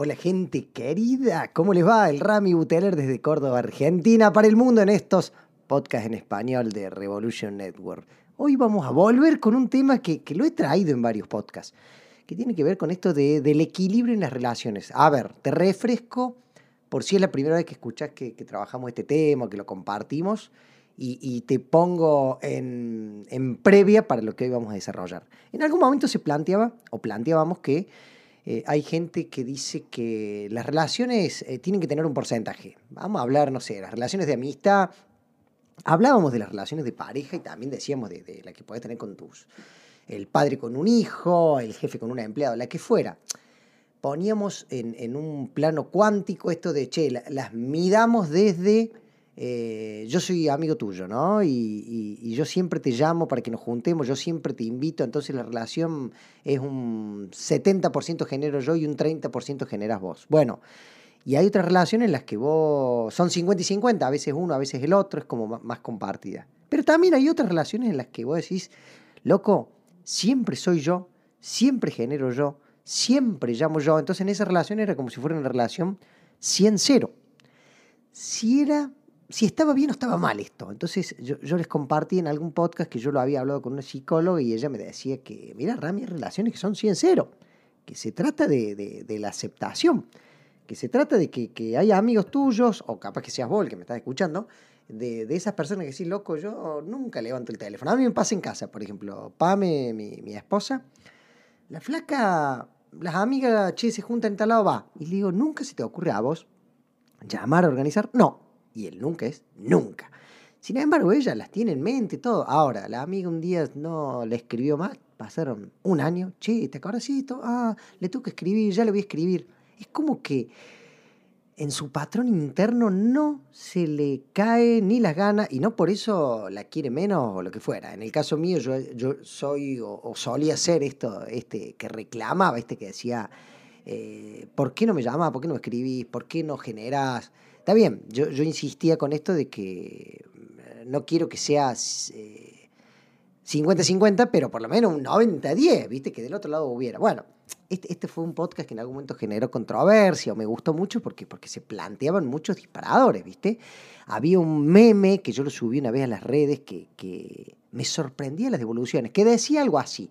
Hola gente querida, ¿cómo les va? El Rami Buteler desde Córdoba, Argentina, para el mundo en estos podcasts en español de Revolution Network. Hoy vamos a volver con un tema que, lo he traído en varios podcasts, que tiene que ver con esto de, del equilibrio en las relaciones. A ver, te refresco por si es la primera vez que escuchas que, trabajamos este tema, que lo compartimos, y, te pongo en, en previa para lo que hoy vamos a desarrollar. En algún momento se planteaba, o planteábamos que eh, hay gente que dice que las relaciones eh, tienen que tener un porcentaje. Vamos a hablar, no sé, las relaciones de amistad. Hablábamos de las relaciones de pareja y también decíamos de, la que puedes tener con tus. El padre con un hijo, el jefe con una empleada, la que fuera. Poníamos en, un plano cuántico esto de, che, las midamos desde eh, yo soy amigo tuyo, ¿no? Y, yo siempre te llamo para que nos juntemos, yo siempre te invito, entonces la relación es un 70% genero yo y un 30% generas vos. Bueno, y hay otras relaciones en las que vos son 50 y 50, a veces uno, a veces el otro, es como más compartida. Pero también hay otras relaciones en las que vos decís, loco, siempre soy yo, siempre genero yo, siempre llamo yo. Entonces en esa relación era como si fuera una relación 100-0. Si era si estaba bien o estaba mal esto. Entonces yo, les compartí en algún podcast que yo lo había hablado con una psicóloga y ella me decía que, mira, Rami, hay relaciones que son 100 cero, que se trata de, la aceptación, que se trata de que, que, hay amigos tuyos, o capaz que seas vos el que me estás escuchando, de, esas personas que decís, loco, yo nunca levanto el teléfono. A mí me pasa en casa, por ejemplo, Pame, mi, mi esposa, la flaca, las amigas, che, se juntan en tal lado, va. Y le digo, ¿nunca se te ocurre a vos llamar a organizar? No, y el nunca es nunca. Sin embargo, ella las tiene en mente todo. Ahora, la amiga un día no le escribió más, pasaron un año, che, ¿te acuerdas esto? Ah, le tengo que escribir, ya le voy a escribir. Es como que en su patrón interno no se le cae ni las ganas y no por eso la quiere menos o lo que fuera. En el caso mío, yo, yo soy o, solía ser esto, este que reclamaba, este que decía, eh, ¿por qué no me llamas? ¿Por qué no escribís? ¿Por qué no generás? Está bien, yo, yo insistía con esto de que eh, no quiero que sea 50-50, eh, pero por lo menos un 90-10, ¿viste? Que del otro lado hubiera. Bueno, este, este, fue un podcast que en algún momento generó controversia o me gustó mucho porque, porque se planteaban muchos disparadores, ¿viste? Había un meme que yo lo subí una vez a las redes que, que me sorprendía las devoluciones, que decía algo así.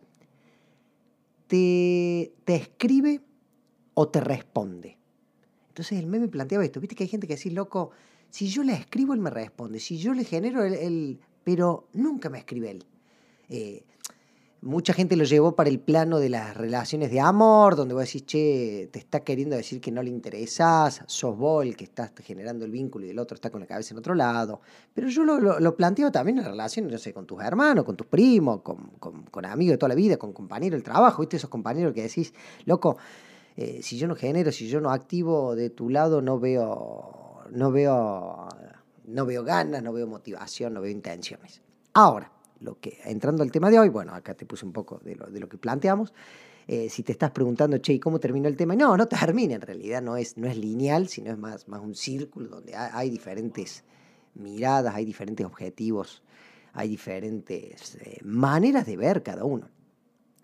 Te, te escribe o te responde. Entonces el meme planteaba esto, viste que hay gente que dice, loco, si yo le escribo, él me responde, si yo le genero, él, pero nunca me escribe él. Eh, mucha gente lo llevó para el plano de las relaciones de amor, donde vos decís, che, te está queriendo decir que no le interesás, sos vos el que estás generando el vínculo y el otro está con la cabeza en otro lado. Pero yo lo, planteo también en relaciones, no sé, con tus hermanos, con tus primos, con, con amigos de toda la vida, con compañeros del trabajo, ¿viste? Esos compañeros que decís, loco, eh, si yo no genero, si yo no activo de tu lado, no veo, no veo, no veo ganas, no veo motivación, no veo intenciones. Ahora, lo que, entrando al tema de hoy, bueno, acá te puse un poco de lo, de lo que planteamos. Eh, si te estás preguntando, che, ¿y cómo terminó el tema? No, no termina, en realidad no es, no es lineal, sino es más, más un círculo donde hay, diferentes miradas, hay diferentes objetivos, hay diferentes eh, maneras de ver cada uno.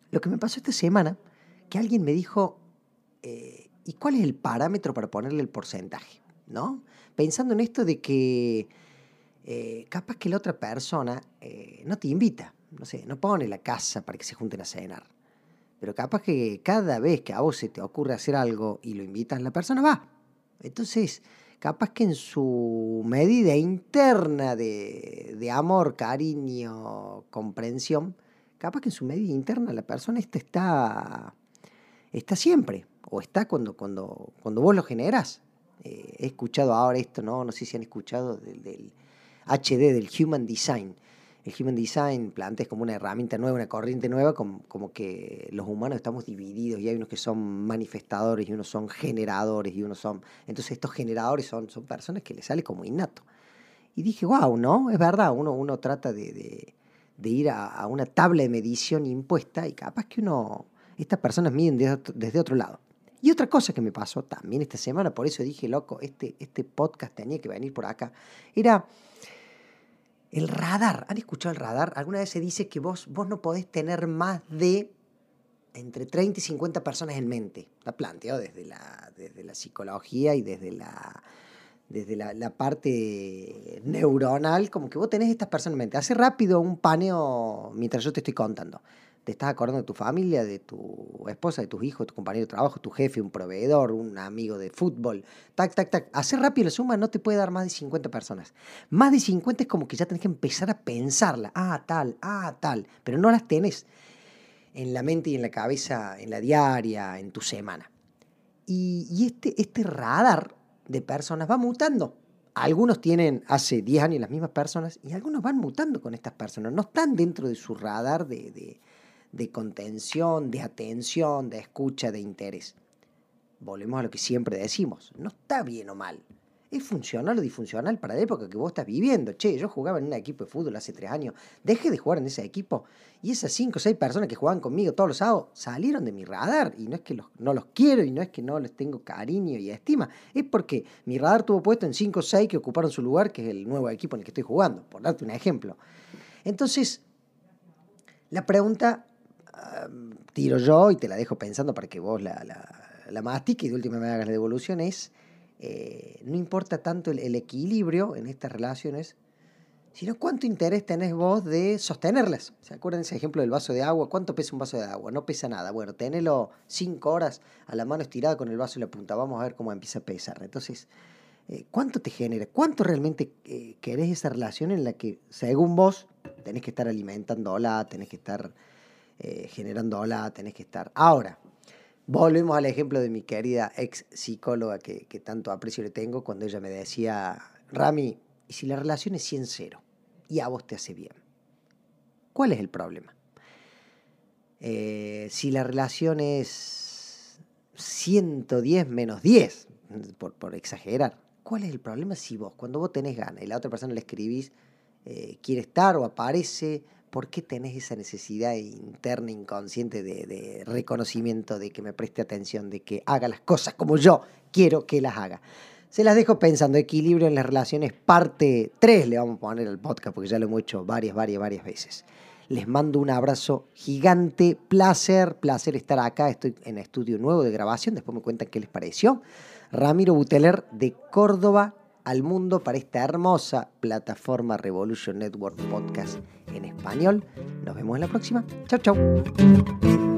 Lo que me pasó esta semana, que alguien me dijo, eh, ¿y cuál es el parámetro para ponerle el porcentaje? ¿No? Pensando en esto de que eh, capaz que la otra persona eh, no te invita, no sé, no pone la casa para que se junten a cenar. Pero capaz que cada vez que a vos se te ocurre hacer algo y lo invitas, la persona va. Entonces, capaz que en su medida interna de, amor, cariño, comprensión, capaz que en su medida interna la persona está, está siempre o está cuando, cuando, cuando vos lo generas. Eh, he escuchado ahora esto, ¿no? No sé si han escuchado del, HD, del Human Design. el Human Design plantea como una herramienta nueva, una corriente nueva, como, como, que los humanos estamos divididos y hay unos que son manifestadores y unos son generadores y unos son... Entonces estos generadores son, son personas que les sale como innato. Y dije, wow, ¿no? Es verdad, uno, uno trata de, de, ir a, una tabla de medición impuesta y capaz que uno, estas personas miden desde otro, lado. Y otra cosa que me pasó también esta semana, por eso dije, loco, este, este podcast tenía que venir por acá, era el radar, ¿han escuchado el radar? Alguna vez se dice que vos, vos no podés tener más de entre 30 y 50 personas en mente. Está planteado desde la, desde la psicología y desde la, desde la, parte neuronal, como que vos tenés estas personas en mente. Hace rápido un paneo mientras yo te estoy contando te estás acordando de tu familia, de tu esposa, de tus hijos, de tu compañero de trabajo, tu jefe, un proveedor, un amigo de fútbol. Tac, tac, tac. Hacer rápido la suma no te puede dar más de 50 personas. Más de 50 es como que ya tenés que empezar a pensarla. Ah, tal, ah, tal. Pero no las tenés en la mente y en la cabeza, en la diaria, en tu semana. Y, este, este radar de personas va mutando. Algunos tienen hace 10 años las mismas personas y algunos van mutando con estas personas. No están dentro de su radar de contención, de atención, de escucha, de interés. Volvemos a lo que siempre decimos, no está bien o mal. Es funcional o disfuncional para la época que vos estás viviendo. Che, yo jugaba en un equipo de fútbol hace tres años, dejé de jugar en ese equipo y esas cinco o seis personas que jugaban conmigo todos los sábados salieron de mi radar. Y no es que no los quiero y no es que no les tengo cariño y estima, es porque mi radar tuvo puesto en cinco o seis que ocuparon su lugar, que es el nuevo equipo en el que estoy jugando, por darte un ejemplo. Entonces, la pregunta tiro yo y te la dejo pensando para que vos la, la, la mastiques y de última me hagas la devolución, es, eh, no importa tanto el, equilibrio en estas relaciones, sino cuánto interés tenés vos de sostenerlas. ¿Se acuerdan ese ejemplo del vaso de agua? ¿Cuánto pesa un vaso de agua? No pesa nada. Bueno, tenelo cinco horas a la mano estirada con el vaso y la punta. Vamos a ver cómo empieza a pesar. Entonces, eh, ¿cuánto te genera? ¿Cuánto realmente eh, querés esa relación en la que, según vos, tenés que estar alimentándola, tenés que estar eh, generando hola, tenés que estar. Ahora, volvemos al ejemplo de mi querida ex psicóloga que, tanto aprecio le tengo cuando ella me decía, Rami, ¿y si la relación es 100-0 y a vos te hace bien? ¿Cuál es el problema? Eh, si la relación es 110 menos 10, por, por, exagerar, ¿cuál es el problema si vos, cuando vos tenés ganas y la otra persona le escribís, eh, quiere estar o aparece ¿por qué tenés esa necesidad interna, inconsciente de, reconocimiento, de que me preste atención, de que haga las cosas como yo quiero que las haga? Se las dejo pensando, equilibrio en las relaciones, parte 3 le vamos a poner al podcast, porque ya lo hemos hecho varias, varias, varias veces. Les mando un abrazo gigante, placer, placer estar acá. Estoy en estudio nuevo de grabación, después me cuentan qué les pareció. Ramiro Buteler de Córdoba, al mundo para esta hermosa plataforma Revolution Network Podcast en español. Nos vemos en la próxima. Chau, chau.